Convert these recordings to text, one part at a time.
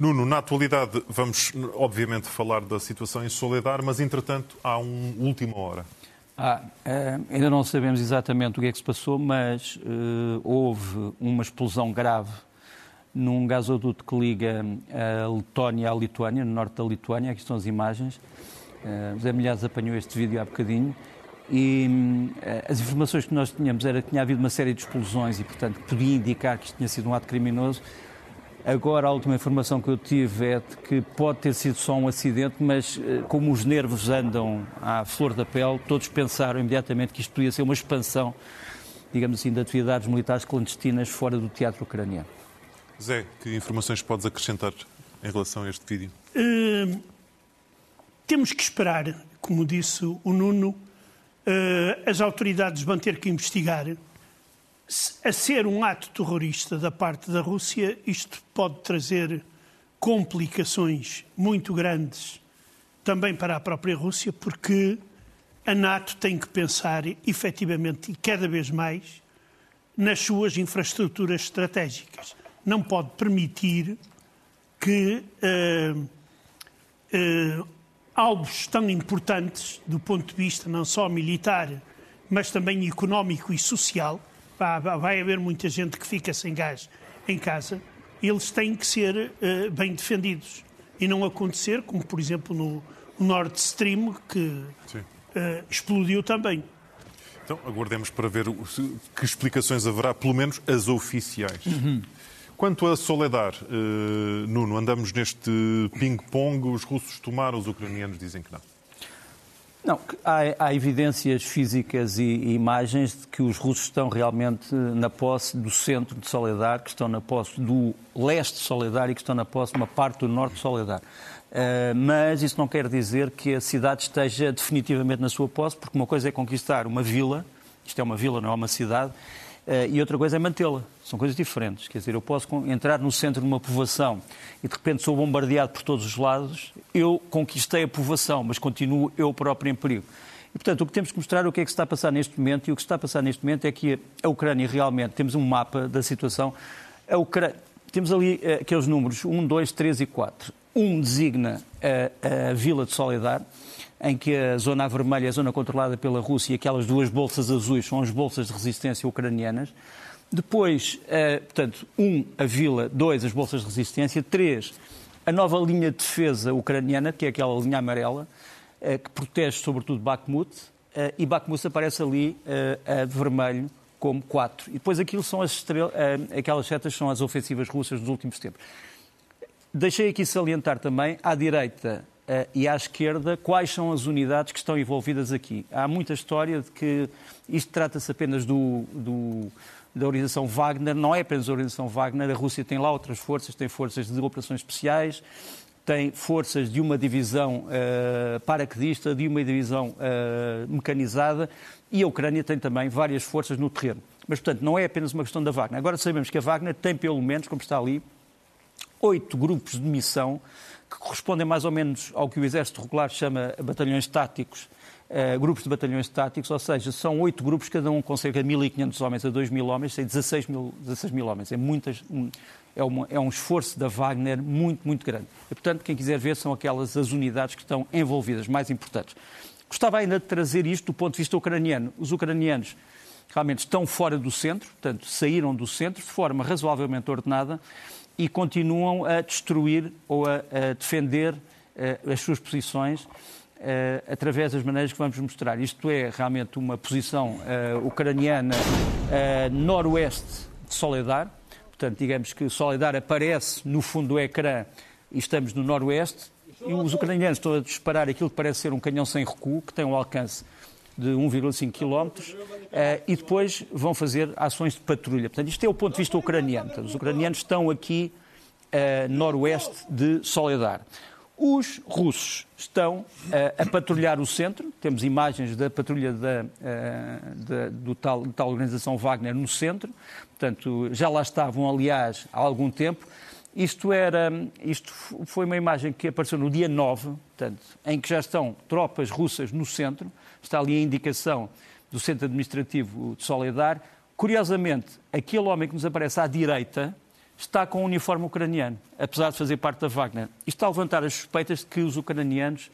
Nuno, na atualidade vamos obviamente falar da situação em Soledar, mas entretanto há um última hora. Ah, uh, ainda não sabemos exatamente o que é que se passou, mas uh, houve uma explosão grave num gasoduto que liga a Letónia à Lituânia, no norte da Lituânia. Aqui estão as imagens. Uh, José Milhares apanhou este vídeo há bocadinho. E uh, as informações que nós tínhamos era que tinha havido uma série de explosões e, portanto, podia indicar que isto tinha sido um ato criminoso. Agora, a última informação que eu tive é de que pode ter sido só um acidente, mas eh, como os nervos andam à flor da pele, todos pensaram imediatamente que isto podia ser uma expansão, digamos assim, de atividades militares clandestinas fora do teatro ucraniano. Zé, que informações podes acrescentar em relação a este vídeo? Uh, temos que esperar, como disse o Nuno, uh, as autoridades vão ter que investigar a ser um ato terrorista da parte da Rússia, isto pode trazer complicações muito grandes também para a própria Rússia, porque a NATO tem que pensar efetivamente e cada vez mais nas suas infraestruturas estratégicas. Não pode permitir que uh, uh, alvos tão importantes do ponto de vista não só militar, mas também económico e social, vai haver muita gente que fica sem gás em casa, eles têm que ser uh, bem defendidos e não acontecer, como por exemplo no, Nord Stream, que uh, explodiu também. Então, aguardemos para ver que explicações haverá, pelo menos as oficiais. Uhum. Quanto a Soledar, uh, Nuno, andamos neste ping-pong, os russos tomaram, os ucranianos dizem que não. Não, há, há, evidências físicas e, e, imagens de que os russos estão realmente na posse do centro de Soledar, que estão na posse do leste de Soledar e que estão na posse de uma parte do norte de Soledar. Uh, mas isso não quer dizer que a cidade esteja definitivamente na sua posse, porque uma coisa é conquistar uma vila, isto é uma vila, não é uma cidade, e outra coisa é mantê-la. São coisas diferentes. Quer dizer, eu posso entrar no centro de uma povoação e de repente sou bombardeado por todos os lados, eu conquistei a povoação, mas continuo eu próprio em perigo. E, portanto, o que temos que mostrar é o que é que está a passar neste momento, e o que está a passar neste momento é que a Ucrânia realmente, temos um mapa da situação, a Ucrânia, temos ali uh, aqueles números 1, 2, 3 e 4. Um designa a, a vila de Soledar, em que a zona vermelha é a zona controlada pela Rússia e aquelas duas bolsas azuis são as bolsas de resistência ucranianas. Depois, uh, portanto, um, a vila, dois, as bolsas de resistência, três, a nova linha de defesa ucraniana, que é aquela linha amarela, uh, que protege sobretudo Bakhmut, uh, e Bakhmut aparece ali a vermelho como quatro. E depois aquilo são as estrelas, aquelas setas são as ofensivas russas dos últimos tempos. Deixei aqui salientar também, à direita uh, e à esquerda, quais são as unidades que estão envolvidas aqui. Há muita história de que isto trata-se apenas do, do, da organização Wagner, não é apenas a organização Wagner, a Rússia tem lá outras forças, tem forças de operações especiais, tem forças de uma divisão uh, paraquedista, de uma divisão uh, mecanizada e a Ucrânia tem também várias forças no terreno. Mas, portanto, não é apenas uma questão da Wagner. Agora sabemos que a Wagner tem, pelo menos, como está ali, oito grupos de missão que correspondem mais ou menos ao que o Exército Regular chama batalhões táticos, uh, grupos de batalhões táticos, ou seja, são oito grupos, cada um com cerca de 1.500 homens a 2.000 homens, tem 16 mil, 16 mil homens. É, muitas, é, uma, é um esforço da Wagner muito, muito grande. E, portanto, quem quiser ver são aquelas as unidades que estão envolvidas, mais importantes. Gostava ainda de trazer isto do ponto de vista ucraniano. Os ucranianos realmente estão fora do centro, portanto, saíram do centro de forma razoavelmente ordenada e continuam a destruir ou a, a defender uh, as suas posições uh, através das maneiras que vamos mostrar. Isto é realmente uma posição uh, ucraniana noroeste de Soledar. Portanto, digamos que Soledar aparece no fundo do ecrã e estamos no noroeste. E os ucranianos estão a disparar aquilo que parece ser um canhão sem recuo, que tem um alcance de 1,5 km uh, e depois vão fazer ações de patrulha. Portanto, isto é o ponto de vista ucraniano. Portanto, os ucranianos estão aqui uh, noroeste de Soledar. Os russos estão uh, a patrulhar o centro, temos imagens da patrulha da, da, do tal, da tal organização Wagner no centro, portanto, já lá estavam, aliás, há algum tempo. Isto, era, isto foi uma imagem que apareceu no dia 9, portanto, em que já estão tropas russas no centro, está ali a indicação do centro administrativo de Soledar. Curiosamente, aquele homem que nos aparece à direita está com o uniforme ucraniano, apesar de fazer parte da Wagner. Isto está a levantar as suspeitas de que os ucranianos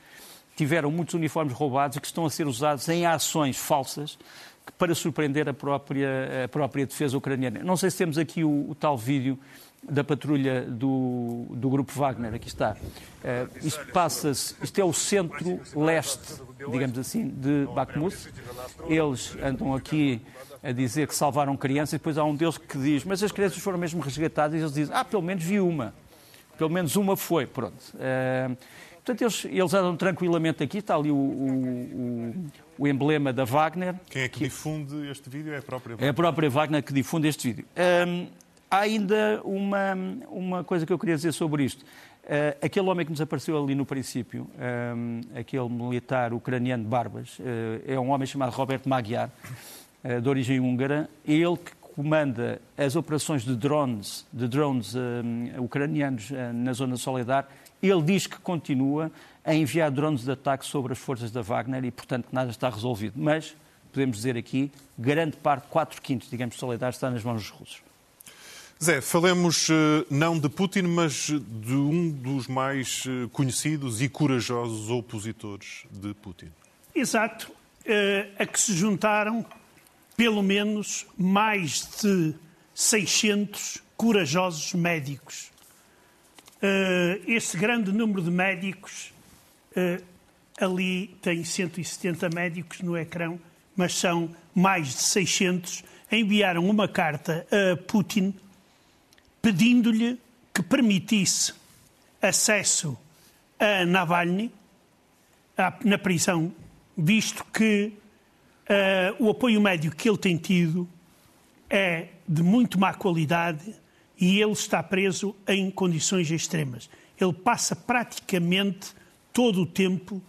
tiveram muitos uniformes roubados e que estão a ser usados em ações falsas para surpreender a própria, a própria defesa ucraniana. Não sei se temos aqui o, o tal vídeo da patrulha do, do grupo Wagner, aqui está. Uh, isto passa-se, isto é o centro-leste, digamos assim, de Bakhmut. Eles andam aqui a dizer que salvaram crianças e depois há um deles que diz, mas as crianças foram mesmo resgatadas e eles dizem, ah, pelo menos vi uma. Pelo menos uma foi, pronto. Uh, Portanto, eles, eles andam tranquilamente aqui, está ali o, o, o, emblema da Wagner. Quem é que, que, difunde este vídeo? É a própria Wagner? É a própria Wagner que difunde este vídeo. Um, há ainda uma, uma coisa que eu queria dizer sobre isto. Uh, aquele homem que nos apareceu ali no princípio, um, aquele militar ucraniano de barbas, uh, é um homem chamado Robert Magyar, uh, de origem húngara, ele que comanda as operações de drones, de drones ucranianos na zona Soledar ele diz que continua a enviar drones de ataque sobre as forças da Wagner e, portanto, nada está resolvido. Mas, podemos dizer aqui, grande parte, 4 quintos, digamos, de solidariedade está nas mãos dos russos. Zé, falemos eh, não de Putin, mas de um dos mais eh, conhecidos e corajosos opositores de Putin. Exato. Eh, a que se juntaram pelo menos mais de 600 corajosos médicos Uh, esse grande número de médicos, uh, ali tem 170 médicos no ecrã, mas são mais de 600, enviaram uma carta a Putin pedindo-lhe que permitisse acesso a Navalny na prisão, visto que uh, o apoio médico que ele tem tido é de muito má qualidade e ele está preso em condições extremas. Ele passa praticamente todo o tempo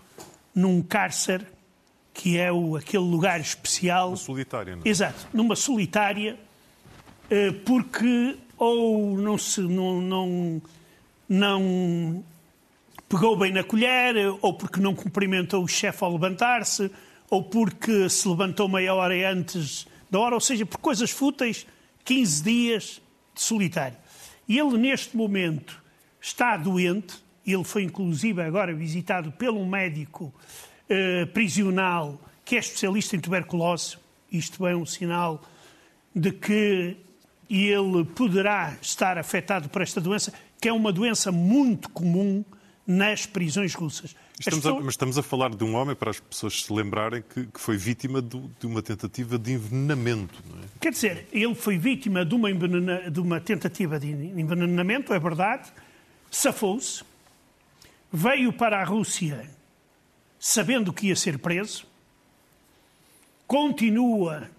num cárcere, que é o, aquele lugar especial. Uma solitária, não é? Exato, numa solitária, eh, porque ou não se. não, não, não pegou bem na colher, ou porque não cumprimentou o chefe ao levantar-se, ou porque se levantou meia hora antes da hora, ou seja, por coisas fúteis, 15 dias solitário. Ele, neste momento, está doente, ele foi inclusive agora visitado pelo médico eh, prisional que é especialista em tuberculose. Isto é um sinal de que ele poderá estar afetado por esta doença, que é uma doença muito comum nas prisões russas. Estamos a, mas estamos a falar de um homem, para as pessoas se lembrarem, que, que foi vítima de, de, uma tentativa de envenenamento. Não é? Quer dizer, ele foi vítima de uma, envenena, de uma tentativa de envenenamento, é verdade, safou-se, veio para a Rússia sabendo que ia ser preso, continua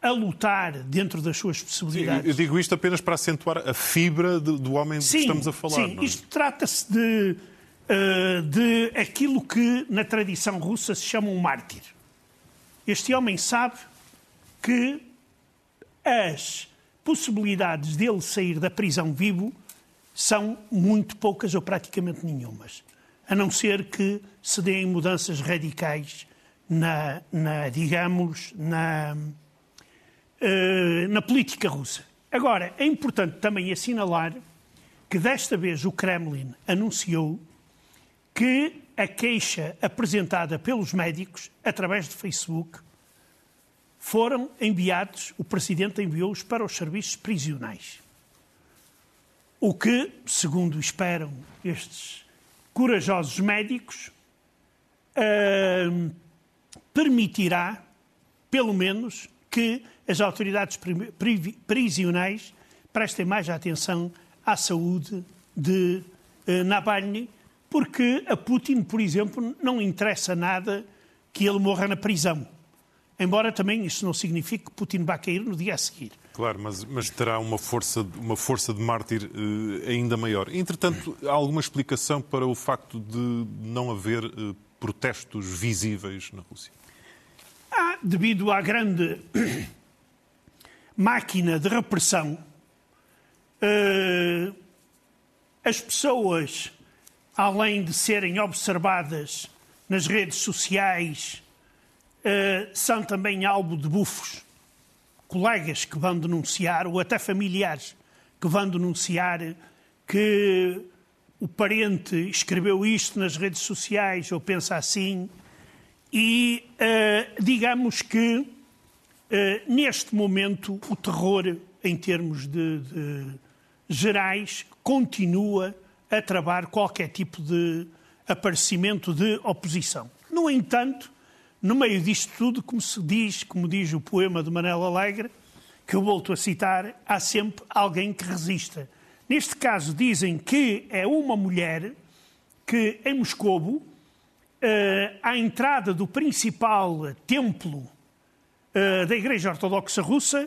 a lutar dentro das suas possibilidades. Sim, eu digo isto apenas para acentuar a fibra do, do homem sim, que estamos a falar. Sim, é? isto trata-se de eh, de aquilo que na tradição russa se chama um mártir. Este homem sabe que as possibilidades dele sair da prisão vivo são muito poucas ou praticamente nenhumas, a não ser que se deem mudanças radicais na, na digamos, na, uh, na política russa. Agora, é importante também assinalar que desta vez o Kremlin anunciou que a queixa apresentada pelos médicos através de Facebook foram enviados, o Presidente enviou-os para os serviços prisionais. O que, segundo esperam estes corajosos médicos, uh, permitirá, pelo menos, que as autoridades prisionais prestem mais atenção à saúde de uh, Navalny, porque a Putin, por exemplo, não interessa nada que ele morra na prisão. Embora também isso não signifique que Putin vá cair no dia a seguir. Claro, mas, mas terá uma força, uma força de mártir uh, ainda maior. Entretanto, há alguma explicação para o facto de não haver uh, protestos visíveis na Rússia? Há, devido à grande máquina de repressão, uh, as pessoas além de serem observadas nas redes sociais, uh, são também alvo de bufos. Colegas que vão denunciar, ou até familiares que vão denunciar que o parente escreveu isto nas redes sociais ou pensa assim. E uh, digamos que uh, neste momento o terror, em termos de, de gerais, continua a travar qualquer tipo de aparecimento de oposição. No entanto, no meio disto tudo, como se diz, como diz o poema de Manela Alegre, que eu volto a citar, há sempre alguém que resista. Neste caso, dizem que é uma mulher que, em Moscovo, eh, à entrada do principal templo eh, da Igreja Ortodoxa Russa,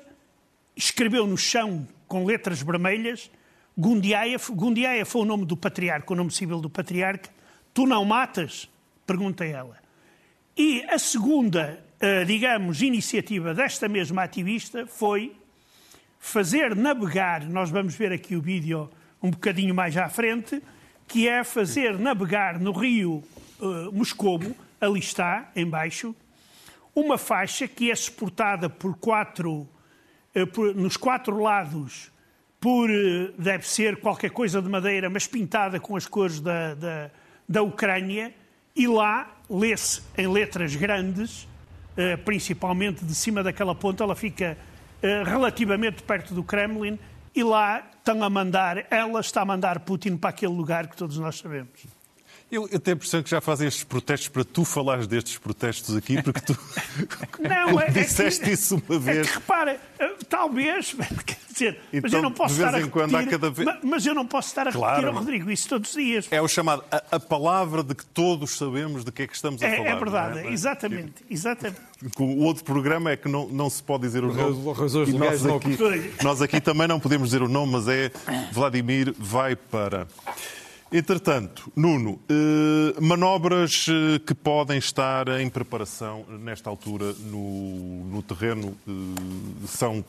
escreveu no chão, com letras vermelhas, Gundiaev. Gundiaev foi o nome do patriarca, o nome civil do patriarca. Tu não matas? Pergunta ela. E a segunda, eh, digamos, iniciativa desta mesma ativista foi fazer navegar, nós vamos ver aqui o vídeo um bocadinho mais à frente, que é fazer navegar no rio uh, Moscovo, ali está, embaixo, uma faixa que é suportada por quatro, uh, por, nos quatro lados por, uh, deve ser qualquer coisa de madeira, mas pintada com as cores da, da, da Ucrânia, e lá lê-se em letras grandes, principalmente de cima daquela ponta, ela fica relativamente perto do Kremlin, e lá estão a mandar, ela está a mandar Putin para aquele lugar que todos nós sabemos. Eu, eu tenho a impressão que já fazem estes protestos para tu falares destes protestos aqui, porque tu não, é, disseste é que, isso uma vez. É que, repara, eh, talvez, quer dizer, então, mas eu não posso estar a repetir, cada vez... mas eu não posso estar a claro. repetir ao Rodrigo isso todos os dias. É o chamado, a, a, palavra de que todos sabemos de que é que estamos a é, falar. É verdade, é? exatamente, exatamente. O outro programa é que não, não se pode dizer o nome. Razões nós aqui, nós aqui também não podemos dizer o nome, mas é Vladimir vai para... Entretanto, Nuno, eh, manobras eh, que podem estar em preparação nesta altura no, no terreno eh, são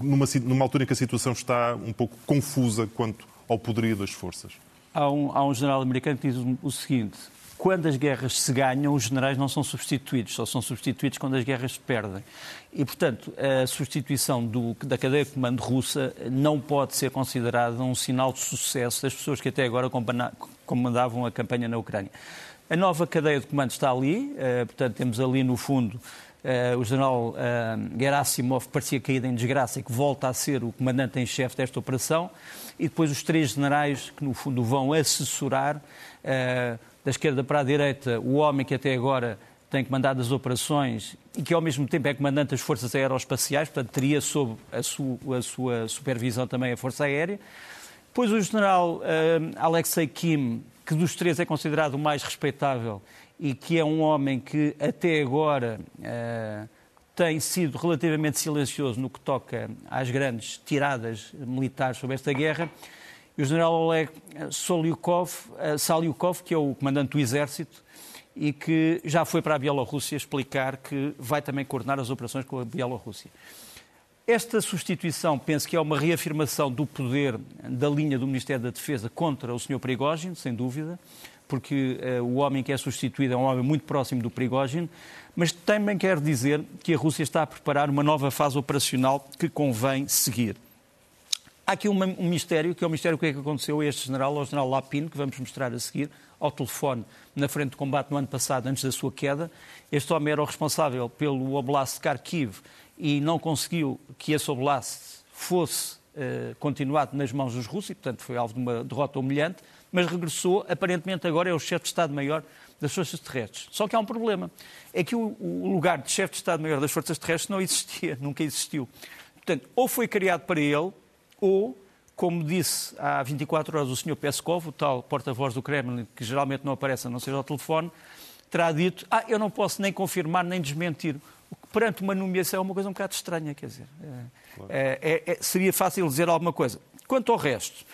numa, numa, altura em que a situação está um pouco confusa quanto ao poderio das forças. Há um, há um general americano que diz o seguinte: quando as guerras se ganham, os generais não são substituídos, só são substituídos quando as guerras se perdem. E, portanto, a substituição do, da cadeia de comando russa não pode ser considerada um sinal de sucesso das pessoas que até agora comandavam a campanha na Ucrânia. A nova cadeia de comando está ali, uh, portanto, temos ali no fundo Uh, o general uh, Gerasimov parecia caído em desgraça e que volta a ser o comandante em chefe desta operação, e depois os três generais que, no fundo, vão assessorar da esquerda para a direita, o homem que até agora tem comandado as operações e que ao mesmo tempo é comandante das forças aeroespaciais, portanto teria sob a, su, a sua supervisão também a Força Aérea. Depois o general uh, Alexei Kim, que dos três é considerado o mais respeitável e que é um homem que até agora uh, tem sido relativamente silencioso no que toca às grandes tiradas militares sobre esta guerra e o general Oleg Solyukov, eh, Salyukov, que é o comandante do exército, e que já foi para a Bielorrússia explicar que vai também coordenar as operações com a Bielorrússia. Esta substituição, penso que é uma reafirmação do poder da linha do Ministério da Defesa contra o Sr. Prigogine, sem dúvida, porque uh, o homem que é substituído é um homem muito próximo do Prigogine, mas também quer dizer que a Rússia está a preparar uma nova fase operacional que convém seguir. Há aqui um, um mistério, que é o mistério do que é que aconteceu a este general, ao general Lapin, que vamos mostrar a seguir, ao telefone, na frente de combate no ano passado, antes da sua queda. Este homem era o responsável pelo Oblast de Kharkiv e não conseguiu que esse Oblast fosse uh, continuado nas mãos dos russos e, portanto, foi alvo de uma derrota humilhante, mas regressou, aparentemente agora é o chefe de Estado-Maior das Forças Terrestres. Só que há um problema, é que o, o lugar de chefe de Estado-Maior das Forças Terrestres não existia, nunca existiu. Portanto, ou foi criado para ele, ou, como disse há 24 horas o Sr. Peskov, o tal porta-voz do Kremlin, que geralmente não aparece a não ser ao telefone, terá dito: Ah, eu não posso nem confirmar nem desmentir. O que perante uma nomeação é uma coisa um bocado estranha, quer dizer. É, é, é, seria fácil dizer alguma coisa. Quanto ao resto,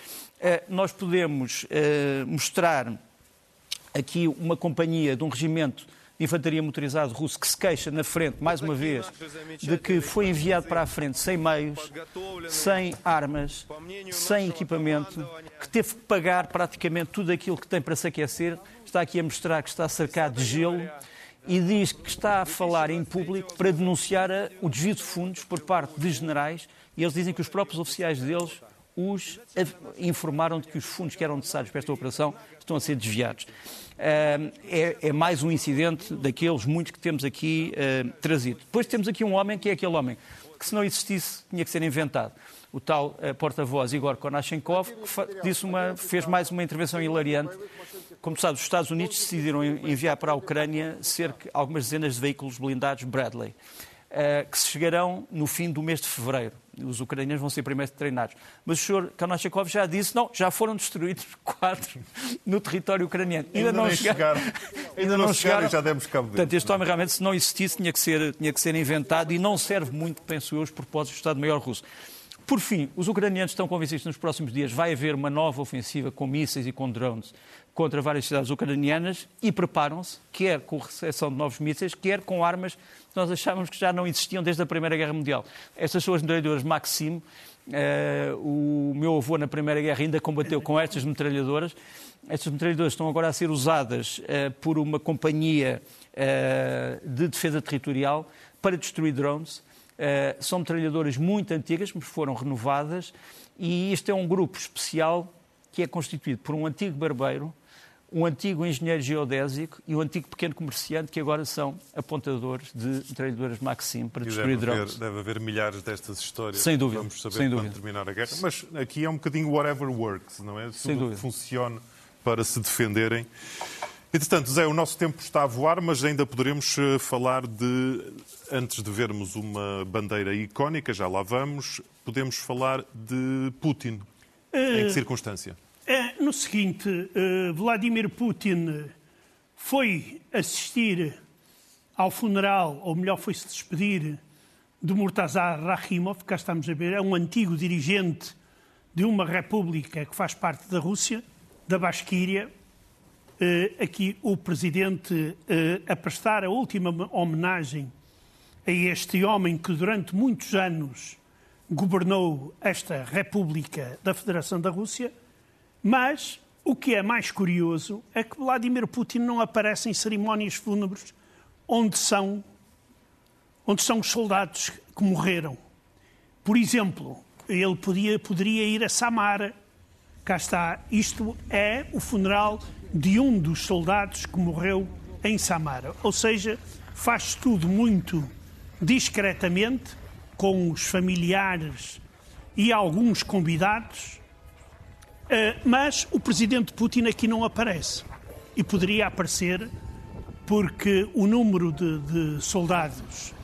é, nós podemos é, mostrar aqui uma companhia de um regimento de infantaria motorizado russo que se queixa na frente, mais uma vez, de que foi enviado para a frente sem meios, sem armas, sem equipamento, que teve que pagar praticamente tudo aquilo que tem para se aquecer. Está aqui a mostrar que está cercado de gelo e diz que está a falar em público para denunciar o desvio de fundos por parte de generais e eles dizem que os próprios oficiais deles os informaram de que os fundos que eram necessários para esta operação estão a ser desviados. É, é, mais um incidente daqueles muitos que temos aqui uh, trazido. Depois temos aqui um homem que é aquele homem que, se não existisse, tinha que ser inventado. O tal uh, porta-voz Igor Konashenkov, que disse uma, fez mais uma intervenção hilariante. Como sabe, os Estados Unidos decidiram enviar para a Ucrânia cerca algumas dezenas de veículos blindados Bradley. Uh, que se chegarão no fim do mês de fevereiro. Os ucranianos vão ser primeiro treinados. Mas o senhor Kanachekov já disse, não, já foram destruídos quatro no território ucraniano. Ainda, ainda não chegaram. Ainda, ainda não, não chegaram e já demos cabo Portanto, este homem realmente, se não existisse, tinha que, ser, tinha que ser inventado e não serve muito, penso eu, os propósitos do Estado-Maior russo. Por fim, os ucranianos estão convencidos que nos próximos dias vai haver uma nova ofensiva com mísseis e com drones contra várias cidades ucranianas e preparam-se, quer com recepção de novos mísseis, quer com armas que nós achávamos que já não existiam desde a Primeira Guerra Mundial. Estas são as metralhadoras Maxim. Uh, o meu avô na Primeira Guerra ainda combateu com estas metralhadoras. Estas metralhadoras estão agora a ser usadas uh, por uma companhia uh, de defesa territorial para destruir drones. Uh, são metralhadoras muito antigas, mas foram renovadas, e este é um grupo especial que é constituído por um antigo barbeiro, um antigo engenheiro geodésico e um antigo pequeno comerciante que agora são apontadores de metralhadoras Maxim para destruir deve drones. Haver, deve haver milhares destas histórias. Sem dúvida. Vamos saber sem dúvida. terminar a guerra. Mas aqui é um bocadinho whatever works, não é? Sem Tudo dúvida. funciona para se defenderem. Entretanto, Zé, o nosso tempo está a voar, mas ainda poderemos eh, falar de, antes de vermos uma bandeira icónica, já lá vamos, podemos falar de Putin. Em que circunstância? É, no seguinte, Vladimir Putin foi assistir ao funeral, ou melhor, foi-se despedir de Murtazar Rahimov, cá estamos a ver, é um antigo dirigente de uma república que faz parte da Rússia, da Basquíria. Uh, aqui o presidente uh, a prestar a última homenagem a este homem que durante muitos anos governou esta república da Federação da Rússia mas o que é mais curioso é que Vladimir Putin não aparece em cerimónias fúnebres onde são, onde são os soldados que morreram. Por exemplo, ele podia, poderia ir a Samara. Cá está. Isto é o funeral de um dos soldados que morreu em Samara. Ou seja, faz tudo muito discretamente, com os familiares e alguns convidados, Uh, mas o presidente Putin aqui não aparece. E poderia aparecer porque o número de, de soldados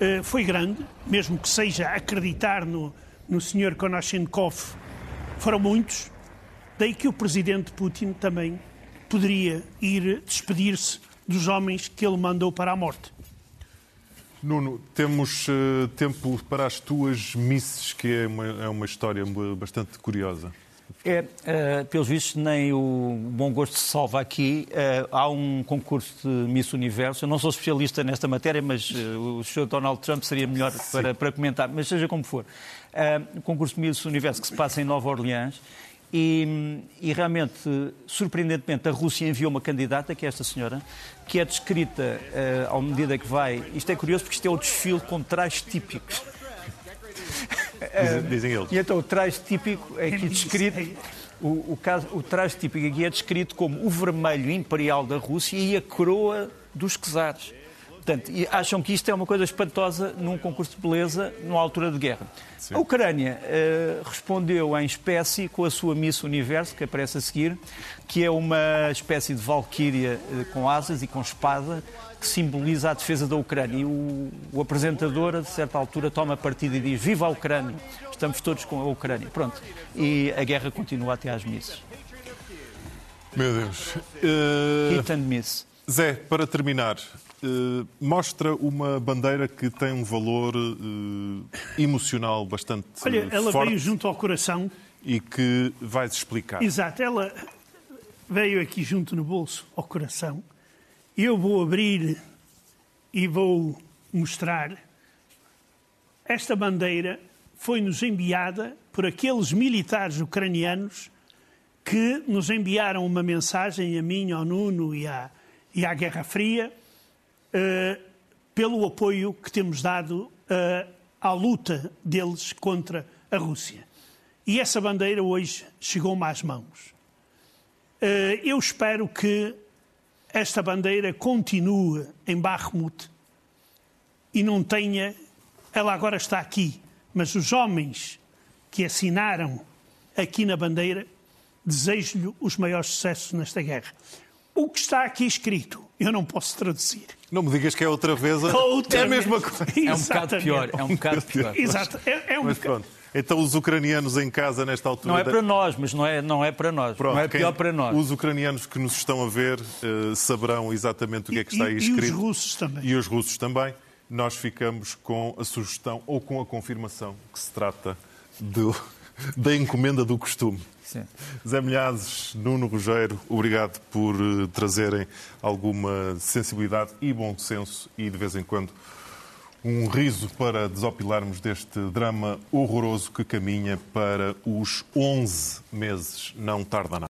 uh, foi grande, mesmo que seja acreditar no, no Sr. Konashenkov, foram muitos. Daí que o presidente Putin também poderia ir despedir-se dos homens que ele mandou para a morte. Nuno, temos uh, tempo para as tuas misses, que é uma, é uma história bastante curiosa. É, uh, pelos vistos, nem o bom gosto se salva aqui. Uh, há um concurso de Miss Universo. Eu não sou especialista nesta matéria, mas uh, o Sr. Donald Trump seria melhor para, para, comentar. Mas seja como for. o concurso de Miss Universo que se passa em Nova Orleans. E, e, realmente, surpreendentemente, a Rússia enviou uma candidata, que é esta senhora, que é descrita à medida que vai. Isto é curioso porque isto é o desfile com trajes típicos. Dizem, dizem eles. E então o traje típico é aqui descrito. O, o, caso, o traje típico aqui é descrito como o vermelho imperial da Rússia e a coroa dos czares. Portanto, acham que isto é uma coisa espantosa num concurso de beleza numa altura de guerra. Sim. A Ucrânia uh, respondeu em espécie com a sua Miss Universo, que aparece a seguir, que é uma espécie de valquíria uh, com asas e com espada, que simboliza a defesa da Ucrânia. E o, o apresentador, a certa altura, toma partido e diz: Viva a Ucrânia! Estamos todos com a Ucrânia. Pronto. E a guerra continua até às missas. Meu Deus. Uh... Hit and miss. Zé, para terminar, uh, mostra uma bandeira que tem um valor uh, emocional bastante Olha, ela forte veio junto ao coração. E que vais explicar. Exato, ela veio aqui junto no bolso ao coração. Eu vou abrir e vou mostrar. Esta bandeira foi-nos enviada por aqueles militares ucranianos que nos enviaram uma mensagem a mim, ao Nuno e à, e à Guerra Fria, uh, pelo apoio que temos dado uh, à luta deles contra a Rússia. E essa bandeira hoje chegou-me às mãos. Eh, eu espero que esta bandeira continue em Bakhmut e não tenha. Ela agora está aqui, mas os homens que assinaram aqui na bandeira, desejo-lhe os maiores sucessos nesta guerra. O que está aqui escrito, eu não posso traduzir. Não me digas que é outra vez. Outra é a mesma vez. coisa. É um bocado pior. É um bocado pior. Exato. É, é um Mas bocado- pronto. Então os ucranianos em casa nesta altura. Não é para nós, mas não é, não é para nós. Pronto, não é pior para nós. Os ucranianos que nos estão a ver eh, saberão exatamente o que é que está aí E- e os escrito. russos também. E os russos também. Nós ficamos com a sugestão ou com a confirmação que se trata do- da encomenda do costume. Sim. Zé Milhazes, Nuno Rogério, obrigado por eh, trazerem alguma sensibilidade e bom senso e, de vez em quando, um riso para desopilarmos deste drama horroroso que caminha para os 11 meses. Não tarda nada.